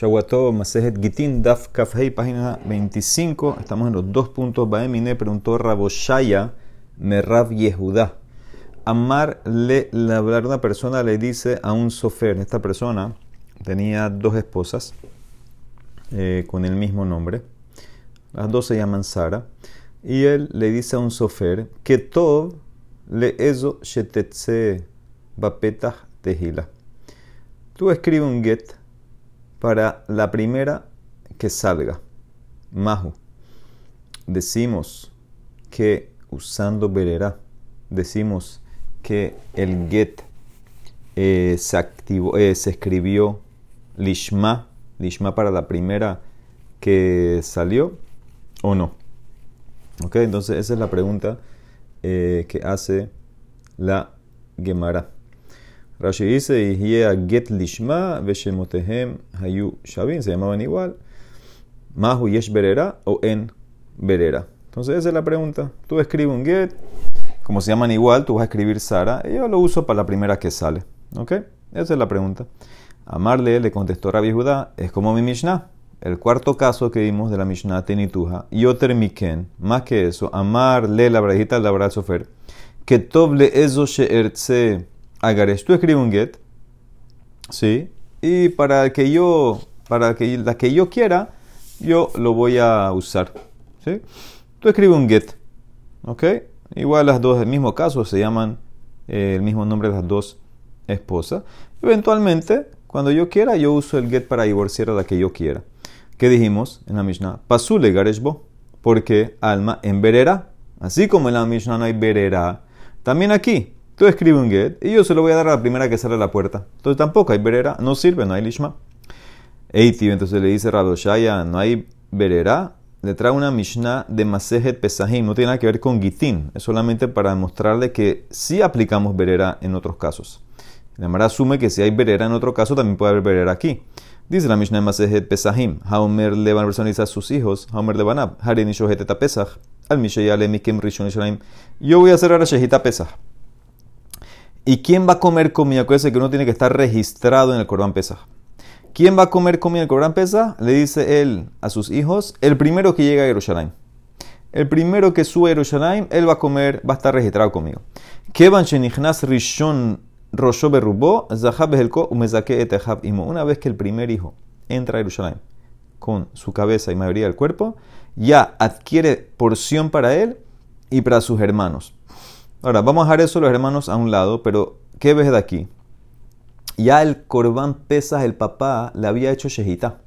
Shawato Masejet Gitin Daf Kafhei, página 25. Estamos en los dos puntos. Baemine preguntó Raboshaya Merrav Yehudá. Amar le, la una persona le dice a un sofer. Esta persona tenía dos esposas eh, con el mismo nombre. Las dos se llaman Sara. Y él le dice a un sofer que todo le eso shetetze bapetah tehila. Tú escribe un get para la primera que salga. Mahu. Decimos que usando verera, decimos que el get eh, eh, se escribió lishma, lishma para la primera que salió o no. Ok, entonces esa es la pregunta eh, que hace la Gemara. Rashi dice, get lishma veshemotehem hayu shavin, se llamaban igual. Mahu yesh berera o en berera. Entonces esa es la pregunta. Tú escribes un get, como se llaman igual, tú vas a escribir Sara, y yo lo uso para la primera que sale. ¿Ok? Esa es la pregunta. Amarle le contestó Rabbi Judá, es como mi Mishnah. El cuarto caso que vimos de la Mishnah Tenituja, Yoter Miken, más que eso, amarle la brajita al labrar sofer, que toble eso she'ertze Agaresh, tú escribes un get, ¿sí? Y para que yo, para que la que yo quiera, yo lo voy a usar, ¿sí? Tú escribes un get, ¿ok? Igual las dos, el mismo caso, se llaman eh, el mismo nombre las dos esposas. Eventualmente, cuando yo quiera, yo uso el get para divorciar a la que yo quiera. ¿Qué dijimos en la Mishnah? Pasule gareshbo, porque alma en verera. Así como en la Mishnah no hay verera, también aquí Tú escribes un get y yo se lo voy a dar a la primera que sale a la puerta. Entonces tampoco hay verera, no sirve, no hay lishma. Eiti, entonces le dice Radoshaya, no hay verera. Le trae una Mishnah de Masejet Pesahim, no tiene nada que ver con Gitin, es solamente para demostrarle que sí aplicamos verera en otros casos. La Mara asume que si hay verera en otro caso, también puede haber verera aquí. Dice la Mishnah de Masejet Pesahim, Haomer le van a personalizar a sus hijos, Haomer le van a Harini Shoheteta Pesach, al Mishayale Mikem Rishon Yo voy a hacer ahora Shehita Pesach. ¿Y quién va a comer comida? Acuérdense que uno tiene que estar registrado en el Corban Pesaj. ¿Quién va a comer comida en el Corban Pesaj? Le dice él a sus hijos, el primero que llega a Jerusalén. El primero que sube a Jerusalén, él va a comer, va a estar registrado conmigo. rishon Una vez que el primer hijo entra a Jerusalén con su cabeza y mayoría del cuerpo, ya adquiere porción para él y para sus hermanos. Ahora, vamos a dejar eso los hermanos a un lado, pero ¿qué ves de aquí? Ya el Corbán Pesas, el papá, le había hecho Shehita.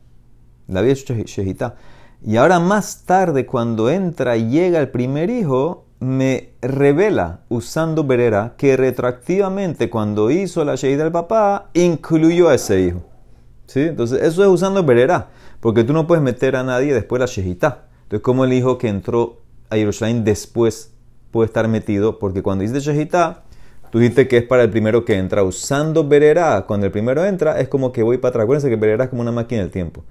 Le había hecho Shehita. Y ahora más tarde, cuando entra y llega el primer hijo, me revela, usando Berera, que retroactivamente cuando hizo la Shehita del papá, incluyó a ese hijo. ¿Sí? Entonces, eso es usando Berera, porque tú no puedes meter a nadie después de la Shehita. Entonces, como el hijo que entró a Jerusalén después puede esestar metido, porque cuando dice Shehita, tú dijiste que es para el primero que entra. Usando Berera, cuando el primero entra, es como que voy para atrás. Acuérdense que Berera es como una máquina del tiempo.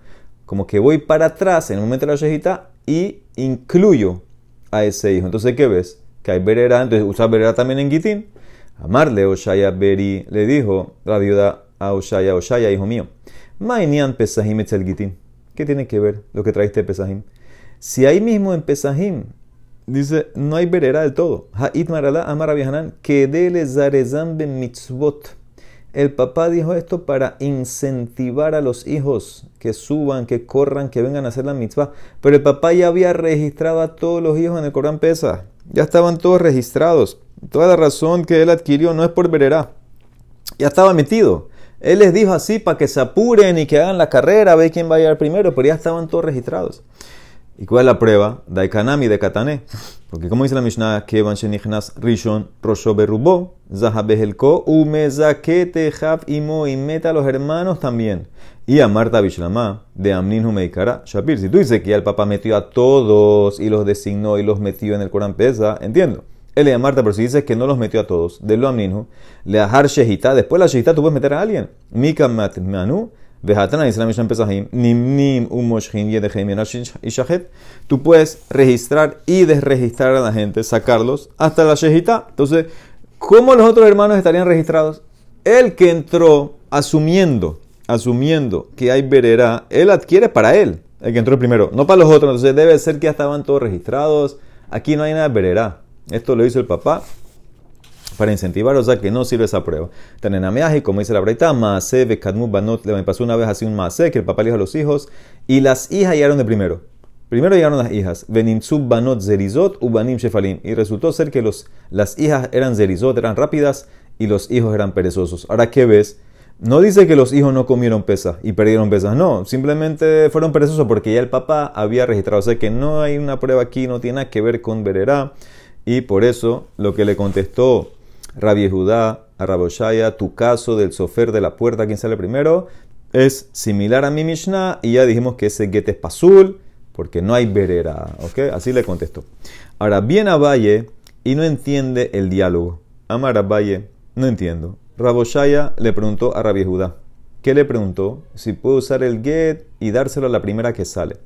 Como que voy para atrás en el momento de la Shehita y incluyo a ese hijo. Entonces, ¿qué ves? Que hay Berera, entonces usa Berera también en Gitín. Amarle Oshaya Beri le dijo la viuda a Oshaya, Oshaya, hijo mío, Mainian Pesahim Gitín. ¿Qué tiene que ver lo que traiste Pesahim? Si ahí mismo en Pesahim Dice, no hay verera del todo. Ha'it marala amar que dele zarezam ben mitzvot. El papá dijo esto para incentivar a los hijos que suban, que corran, que vengan a hacer la mitzvah. Pero el papá ya había registrado a todos los hijos en el Corán Pesa. Ya estaban todos registrados. Toda la razón que él adquirió no es por verera. Ya estaba metido. Él les dijo así para que se apuren y que hagan la carrera, ve quién va a llegar primero, pero ya estaban todos registrados. ¿Y cuál es la prueba? Daikanami de Katané. Porque como dice la Mishnah, que van shenichnas rishon rosho berubo, zahabehelko, umezakete haf imo y meta a los hermanos también. Y a Marta Bishlama de Amnin Humeikara Shapir. Si tú dices que ya el papá metió a todos y los designó y los metió en el Corán Pesa, entiendo. Él le a Marta, pero si dices que no los metió a todos, de lo Amninhu, le ajar Shehita, después la Shehita tú puedes meter a alguien. Mika Manu, Tú puedes registrar y desregistrar a la gente, sacarlos hasta la Shehita. Entonces, ¿cómo los otros hermanos estarían registrados? El que entró asumiendo, asumiendo que hay verera, él adquiere para él, el que entró primero, no para los otros. Entonces debe ser que ya estaban todos registrados. Aquí no hay nada de verera. Esto lo hizo el papá para incentivar, o sea que no sirve esa prueba. y como dice la breita, Maase, Bekadmu, Banot, le pasó una vez así un Maase, que el papá le dijo a los hijos, y las hijas llegaron de primero. Primero llegaron las hijas, Benimsub Banot Zerizot, Ubanim Shefalim, y resultó ser que los, las hijas eran Zerizot, eran rápidas, y los hijos eran perezosos. Ahora, ¿qué ves? No dice que los hijos no comieron pesas y perdieron pesas, no, simplemente fueron perezosos porque ya el papá había registrado. O sea que no hay una prueba aquí, no tiene nada que ver con Bererá. Y por eso lo que le contestó Rabbi Judá a Raboshaya, tu caso del sofer de la puerta, quien sale primero, es similar a mi Mishnah y ya dijimos que ese get es pasul porque no hay verera. ¿ok? Así le contestó. Ahora, viene a Valle y no entiende el diálogo. Amar a Valle, no entiendo. Raboshaya le preguntó a Rabbi Judá. ¿Qué le preguntó? Si puede usar el get y dárselo a la primera que sale.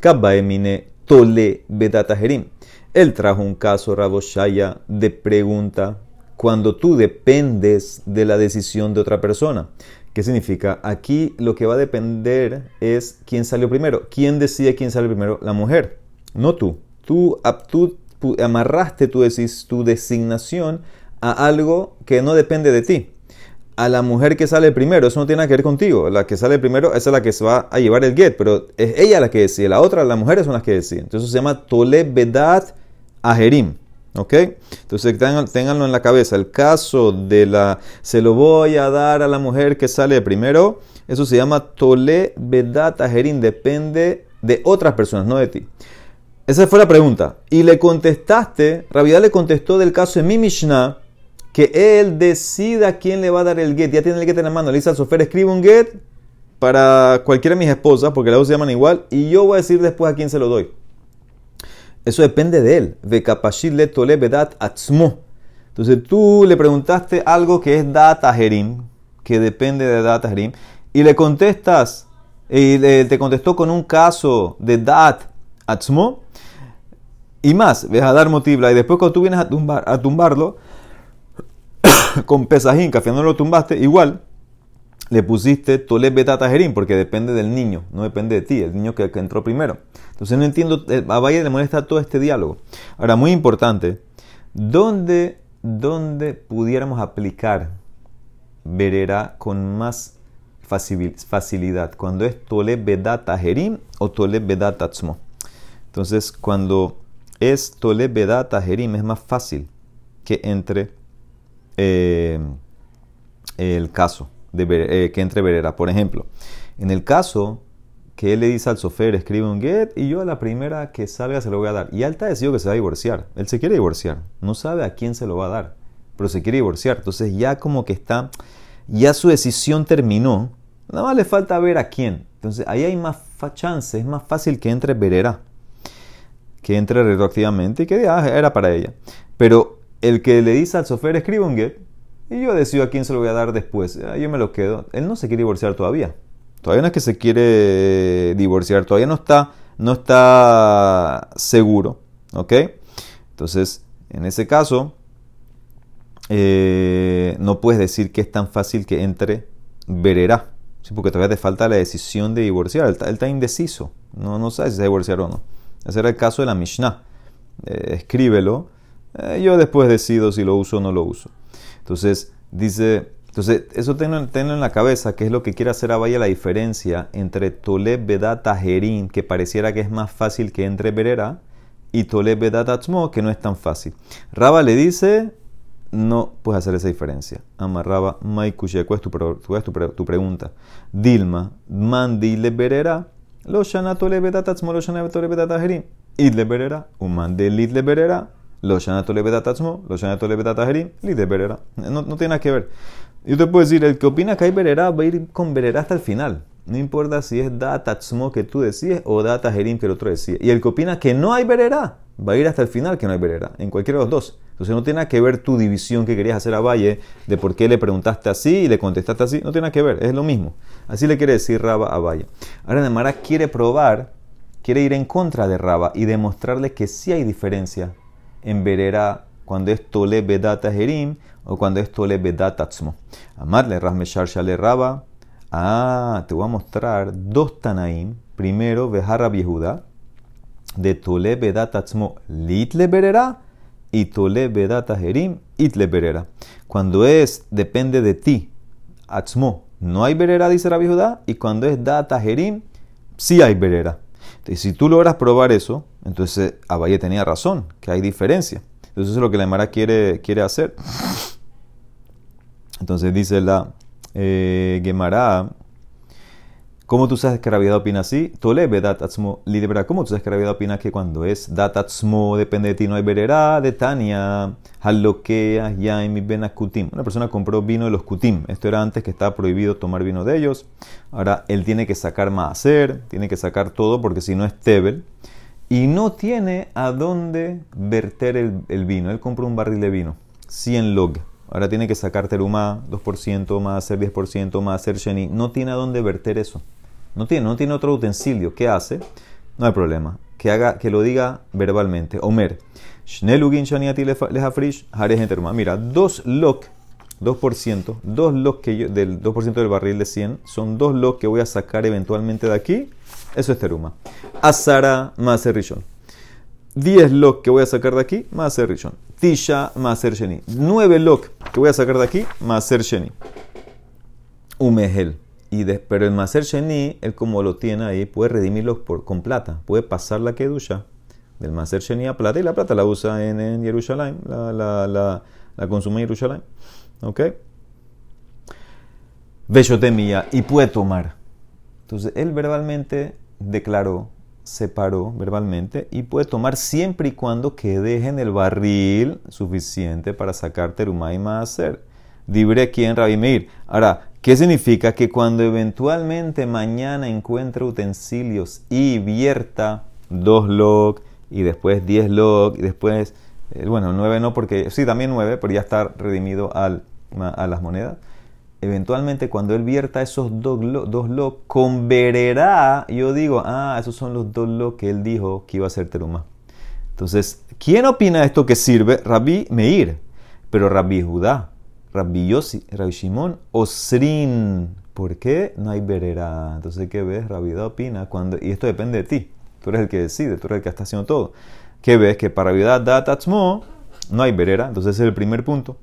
Kabbaemine tole bedatajerim. Él trajo un caso, Raboshaya, de pregunta cuando tú dependes de la decisión de otra persona. ¿Qué significa? Aquí lo que va a depender es quién salió primero. ¿Quién decide quién sale primero? La mujer, no tú. Tú, tú amarraste tu, tu designación a algo que no depende de ti. A la mujer que sale primero, eso no tiene nada que ver contigo. La que sale primero, esa es la que se va a llevar el get, pero es ella la que decide. La otra, las mujeres son las que deciden. Entonces se llama Tole Bedat Ajerim. ¿Ok? Entonces ténganlo en la cabeza. El caso de la se lo voy a dar a la mujer que sale primero, eso se llama tole bedat ajerin, depende de otras personas, no de ti. Esa fue la pregunta. Y le contestaste, Rabidah le contestó del caso de mi Mishnah, que él decida quién le va a dar el get. Ya tiene el get en la mano. Le dice al sofer, escribe un get para cualquiera de mis esposas, porque las dos se llaman igual, y yo voy a decir después a quién se lo doy. Eso depende de él. Le tole bedat atzmo. Entonces tú le preguntaste algo que es data jerim, que depende de data jerim, y le contestas, y te contestó con un caso de dat atzmo, y más, ves a dar motivla, y después cuando tú vienes a, tumbar, a tumbarlo, con pesajín, que no lo tumbaste, igual, le pusiste tole betata jerim, porque depende del niño, no depende de ti, el niño que, entró primero. Entonces no entiendo, eh, a Valle le molesta todo este diálogo. Ahora, muy importante, ¿dónde, dónde pudiéramos aplicar verera con más facilidad? Cuando es tole bedata jerim o tole bedata tzmo. Entonces, cuando es tole bedata jerim es más fácil que entre eh, el caso eh, que entre verera. Por ejemplo, en el caso que él le dice al sofer, escribe un get y yo a la primera que salga se lo voy a dar. Y Alta decidió que se va a divorciar. Él se quiere divorciar. No sabe a quién se lo va a dar, pero se quiere divorciar. Entonces ya como que está, ya su decisión terminó. Nada más le falta ver a quién. Entonces ahí hay más chance, es más fácil que entre verera. Que entre retroactivamente y que diga, ah, era para ella. Pero el que le dice al sofer, escribe un get, y yo decido a quién se lo voy a dar después. Ah, yo me lo quedo. Él no se quiere divorciar todavía. Todavía no es que se quiere divorciar. Todavía no está, no está seguro. ¿Ok? Entonces, en ese caso, eh, no puedes decir que es tan fácil que entre vererá. ¿sí? Porque todavía te falta la decisión de divorciar. Él está, indeciso. No, no sabe si se va a divorciar o no. Ese era el caso de la Mishnah. Eh, escríbelo. Eh, yo después decido si lo uso o no lo uso. Entonces, dice, entonces, eso tenlo, en la cabeza, que es lo que quiere hacer Abaya la diferencia entre Toleb Bedat Tajerim, que pareciera que es más fácil que entre Berera, y Toleb Bedat Atzmo, que no es tan fácil. Raba le dice, no puedes hacer esa diferencia. Amarraba, Maikushe, ¿cuál es tu, tu, pregunta? Dilma, Mandi le Berera, lo shana Toleb Bedat Atzmo, lo shana Toleb Bedat Tajerim. Idle Berera, un mande le Berera, lo shanato le lo shanato le li de berera. No, no tiene nada que ver. Yo te puedo decir, el que opina que hay berera va a ir con berera hasta el final. No importa si es datatzmo que tú decides o datajerim que el otro decide. Y el que opina que no hay berera va a ir hasta el final que no hay berera. En cualquiera de los dos. Entonces no tiene nada que ver tu división que querías hacer a Valle de por qué le preguntaste así y le contestaste así. No tiene nada que ver. Es lo mismo. Así le quiere decir Raba a Valle. Ahora Nemara quiere probar, quiere ir en contra de Raba y demostrarle que sí hay diferencia en verera cuando es tole bedata jerim o cuando es tole bedata tzmo. Amarle rasmeshar shale raba, Ah, te voy a mostrar dos Tanaim. Primero, Bejarra Yehuda, de Tole Bedat Atzmo Litle Berera y Tole Bedat Ajerim Itle Berera. Cuando es, depende de ti, Atzmo, no hay Berera, dice Rabbi Judá, y cuando es Data Jerim, sí hay Berera. Entonces, si tú logras probar eso, entonces Abaye tenía razón, que hay diferencia. Entonces, eso es lo que la Emara quiere, quiere hacer. Entonces, dice la eh, Gemara, ¿Cómo tú sabes que Rabiedad opina así? Tole dat atzmo lidebra. ¿Cómo tú sabes que Rabiedad opina que cuando es dat atzmo depende de ti no hay verera de Tania halokea yaim ben kutim? Una persona compró vino de los kutim. Esto era antes que estaba prohibido tomar vino de ellos. Ahora él tiene que sacar maaser, tiene que sacar todo porque si no es tebel y no tiene a dónde verter el, vino. Él compró un barril de vino, 100 log. Ahora tiene que sacar terumá, 2%, más hacer 10%, más hacer sheni. No tiene a dónde verter eso. No tiene, no tiene otro utensilio. ¿Qué hace? No hay problema. Que, haga, que lo diga verbalmente. Omer. Mira, dos lok, 2%, dos lok que yo, del 2% del barril de 100, son dos lok que voy a sacar eventualmente de aquí. Eso es teruma. Azara más rishon. 10 lok que voy a sacar de aquí, más rishon. Tisha más sheni. 9 lok que voy a sacar de aquí, más sheni. Umehel. Y pero el Maser Sheni, él como lo tiene ahí, puede redimirlo por, con plata. Puede pasar la Kedusha del Maser Sheni a plata y la plata la usa en, en Jerusalén, la, la, consume en Jerusalén. ¿Ok? Beshotemía y puede tomar. Entonces él verbalmente declaró, separó verbalmente y puede tomar siempre y cuando quede en el barril suficiente para sacar terumá y Maser. Dibre quien Rabbi Ahora, ¿Qué significa? Que cuando eventualmente mañana encuentre utensilios y vierta dos log y después 10 log y después, eh, bueno, 9 no porque, sí, también 9, pero ya está redimido a las monedas. Eventualmente cuando él vierta esos dos, dos log, convererá, yo digo, ah, esos son los dos log que él dijo que iba a ser teruma. Entonces, ¿quién opina esto que sirve? Rabbi Meir, pero Rabbi Judá Rabbi Yossi, Rabbi Shimon, Osrin. ¿Por qué no hay verera? Entonces, ¿qué ves? Rabbi opina cuando, y esto depende de ti. Tú eres el que decide, tú eres el que está haciendo todo. ¿Qué ves? Que para Rabbi tatzmo no hay verera. Entonces, ese es el primer punto.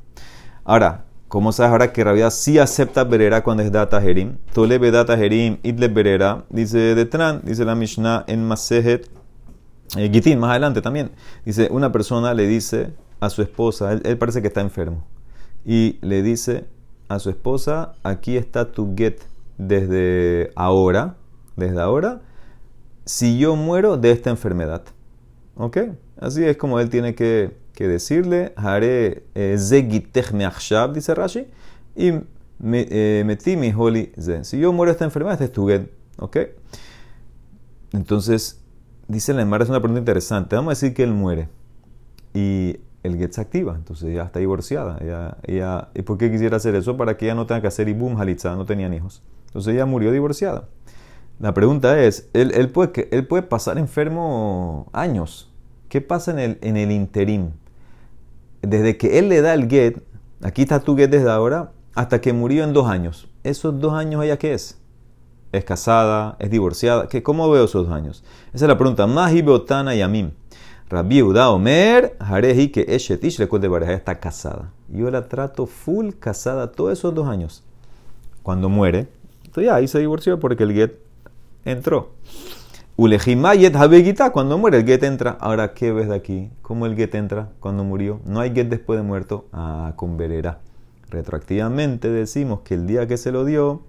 Ahora, ¿cómo sabes ahora que Rabbi sí acepta verera cuando es data jerim? Tolebe data jerim, idle verera. Dice Detran, dice la Mishnah en Masejet. Eh, Gitin, más adelante también. Dice, una persona le dice a su esposa, él parece que está enfermo y le dice a su esposa, aquí está tu get desde ahora, desde ahora, si yo muero de esta enfermedad. ¿Ok? Así es como él tiene que, decirle, haré eh, zegitech meachshab, dice Rashi, y eh, metí mi holy zen. Si yo muero esta enfermedad, este es tu get. ¿Ok? Entonces, dice la Emara, es una pregunta interesante. Vamos a decir que él muere. Y el get se activa, entonces ya está divorciada. ¿Y por qué quisiera hacer eso? Para que ella no tenga que hacer ibum halitza, no tenían hijos. Entonces ella murió divorciada. La pregunta es, ¿él, él, puede, él puede pasar enfermo años. ¿Qué pasa en el, en el interim? Desde que él le da el get, aquí está tu get desde ahora, hasta que murió en dos años. ¿Esos dos años ella qué es? ¿Es casada? ¿Es divorciada? ¿Qué, ¿Cómo veo esos dos años? Esa es la pregunta. Mahi Beotana y Amim. Rabbi Uda Omer, Hareji que Eshetish le de pareja está casada. Yo la trato full casada todos esos dos años. Cuando muere, entonces ya ahí se divorció porque el get entró. Ulejimayet Habegita, cuando muere el get entra. Ahora, ¿qué ves de aquí? ¿Cómo el get entra cuando murió? No hay get después de muerto. Ah, con verera. Retroactivamente decimos que el día que se lo dio,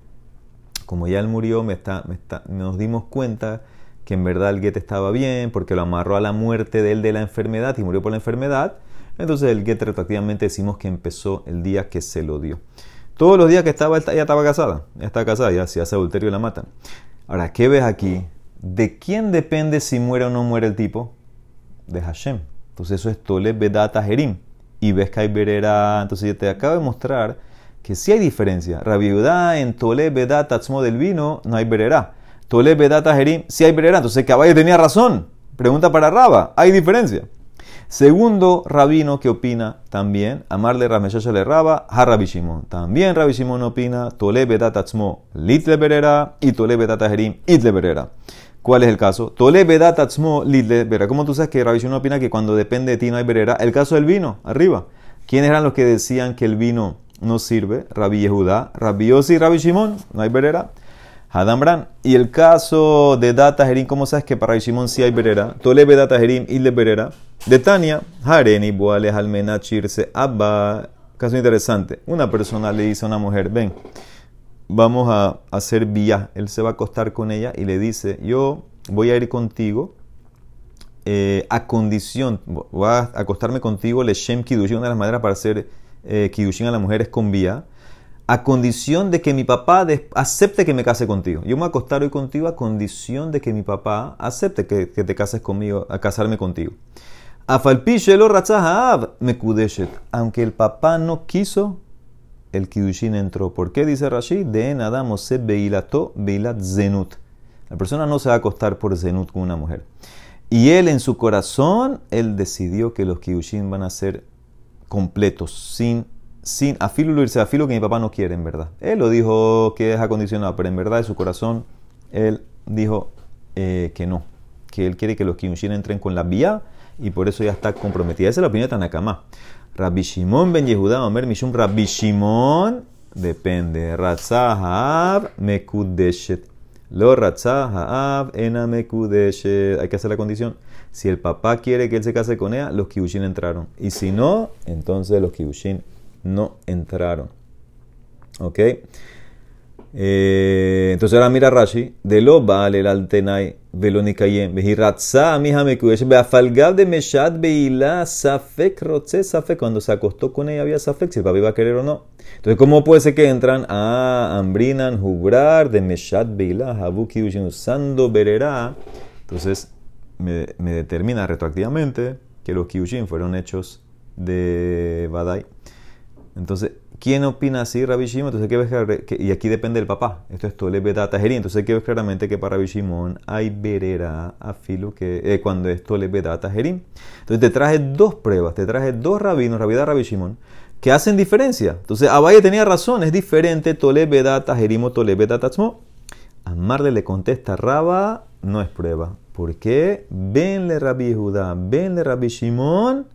como ya él murió, nos dimos cuenta que en verdad el get estaba bien, porque lo amarró a la muerte de él de la enfermedad y murió por la enfermedad. Entonces el get retroactivamente decimos que empezó el día que se lo dio. Todos los días que estaba, ella estaba casada. Ya está casada, ya si hace adulterio la matan. Ahora, ¿qué ves aquí? ¿De quién depende si muere o no muere el tipo? De Hashem. Entonces eso es Tole Bedata Jerim. Y ves que hay verera. Entonces yo te acabo de mostrar que sí hay diferencia. Rabiudá en Tole Bedata Tzmo del vino no hay verera. Tole Bedata Jerim, si hay Berera. Entonces Caballo tenía razón. Pregunta para Raba, ¿hay diferencia? Segundo rabino que opina también, amarle Rameshasha le raba, ha Rabbi Shimon. También Rabbi Shimon opina, tole bedat atzmo litle berera y tole bedat ajerim itle berera. ¿Cuál es el caso? Tole bedat atzmo litle berera. ¿Cómo tú sabes que Rabbi Shimon opina que cuando depende de ti no hay berera? El caso del vino, arriba. ¿Quiénes eran los que decían que el vino no sirve? Rabbi Yehuda, Rabbi Yossi Rabbi Shimon, no hay berera. Hadambran. Y el caso de Data Jerim, ¿cómo sabes que para Shimon sí hay berera? Tolebe Data Jerim y le berera. De Tania, Hareni, Boales, Almena, Chirse, Abba. Caso interesante. Una persona le dice a una mujer, ven, vamos a hacer vía. Él se va a acostar con ella y le dice, yo voy a ir contigo eh, a condición, voy a acostarme contigo, le Shem Kidushin, una de las maneras para hacer eh, Kidushin a las mujeres con vía, a condición de que mi papá acepte que me case contigo. Yo me voy a acostar hoy contigo a condición de que mi papá acepte que, te cases conmigo, a casarme contigo. me Aunque el papá no quiso, el Kidushin entró. ¿Por qué dice Rashi? De nada beilato beilat zenut. La persona no se va a acostar por zenut con una mujer. Y él en su corazón, él decidió que los Kiyushin van a ser completos, sin, sin afilo irse afilo que mi papá no quiere, en verdad. Él lo dijo que es acondicionado, pero en verdad en su corazón, él dijo eh, que no, que él quiere que los Kiyushin entren con la vía y por eso ya está comprometida. Esa es la opinión de Tanakama. Rabbi Shimon ben Yehuda, Omer Mishum, Rabbi Shimon, depende. Ratzahab mekudeshet. Lo ha'av Hay que hacer la condición. Si el papá quiere que él se case con ella, los kibushin entraron. Y si no, entonces los kibushin no entraron. ¿Ok? Eh, entonces ahora mira Rashi, de lo vale el altenai velonikayem, vejiratza mija mekudesh, beafalgab de meshat beila safek rotze safek, cuando se acostó con ella había safek, si el papá iba a querer o no. Entonces, ¿cómo puede ser que entran a ambrinan, jubrar, de meshat beila, habuki usando berera? Entonces, me, me, determina retroactivamente que los kiushin fueron hechos de Badai. Entonces, ¿Quién opina así? Rabbi Shimon. Entonces, ¿qué ves y aquí depende del papá. Esto es Tole Bedata Entonces, hay que ver claramente que para Rabbi Shimon hay verera a filo que, eh, cuando es Tole Bedata Entonces, te traje dos pruebas. Te traje dos rabinos, Rabbi Rabbi Shimon, que hacen diferencia. Entonces, Abaye tenía razón. Es diferente Tole Bedata o Tole Bedata Amarle le contesta Raba, no es prueba. ¿Por qué? Venle Rabbi Judá, venle Rabbi Shimon.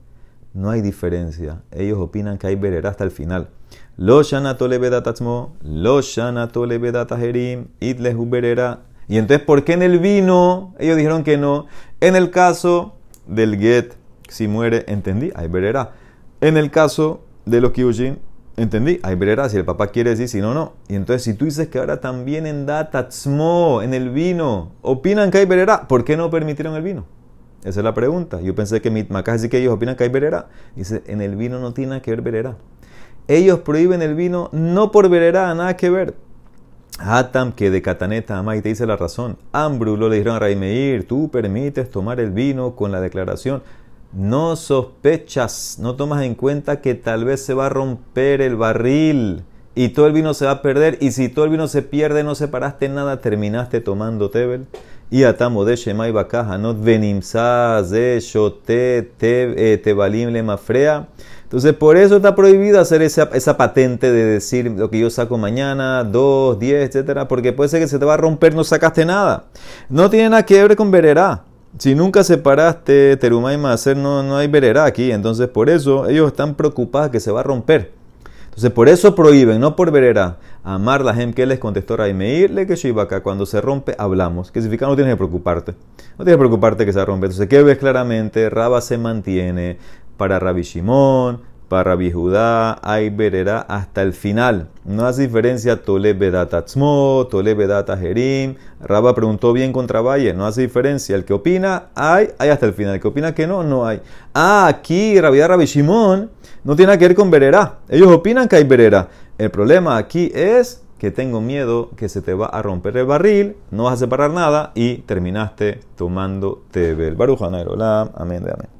No hay diferencia. Ellos opinan que hay verera hasta el final. Lo shanato lo shanato jerim, itlehu berera. Y entonces, ¿por qué en el vino? Ellos dijeron que no. En el caso del get, si muere, entendí, hay verera. En el caso de los kiushin, entendí, hay verera. Si el papá quiere decir, si no, no. Y entonces, si tú dices que ahora también en datatzmo, en el vino, opinan que hay verera, ¿por qué no permitieron el vino? Esa es la pregunta. Yo pensé que mi macá sí que ellos opinan que hay verera. Dice, en el vino no tiene que ver verera ellos prohíben el vino no por verera, nada que ver. Hatam que de Cataneta y te dice la razón. Ambrulo le dijeron a Raimeir, tú permites tomar el vino con la declaración. No sospechas, no tomas en cuenta que tal vez se va a romper el barril y todo el vino se va a perder. Y si todo el vino se pierde, no separaste nada, terminaste tomando tebel. Y atamo de Shemai Bakaja, no venimsa de shote eh, tebalim le mafrea. Entonces, por eso está prohibido hacer esa, esa, patente de decir lo que yo saco mañana, dos, diez, etcétera, porque puede ser que se te va a romper, no sacaste nada. No tiene nada que ver con vererá. Si nunca separaste terumá y no, no hay vererá aquí. Entonces, por eso ellos están preocupados que se va a romper. Entonces, por eso prohíben, no por vererá. Amar la gente que les contestó Raimeir, le que acá cuando se rompe, hablamos. ¿Qué significa? No tienes que preocuparte. No tienes que preocuparte que se rompe. Entonces, ¿qué ves claramente? Raba se mantiene para Rabbi Shimon, para Rabbi Judá, hay verera hasta el final. No hace diferencia Tole Bedata Tzmo, Tole Bedata Jerim. Rabba preguntó bien contra Valle, no hace diferencia. El que opina, hay, hay hasta el final. El que opina que no, no hay. Ah, aquí Rabbi Rabbi Shimon no tiene nada que ver con verera. Ellos opinan que hay verera. El problema aquí es que tengo miedo que se te va a romper el barril, no vas a separar nada y terminaste tomando tebel. Baruch Amén de amén.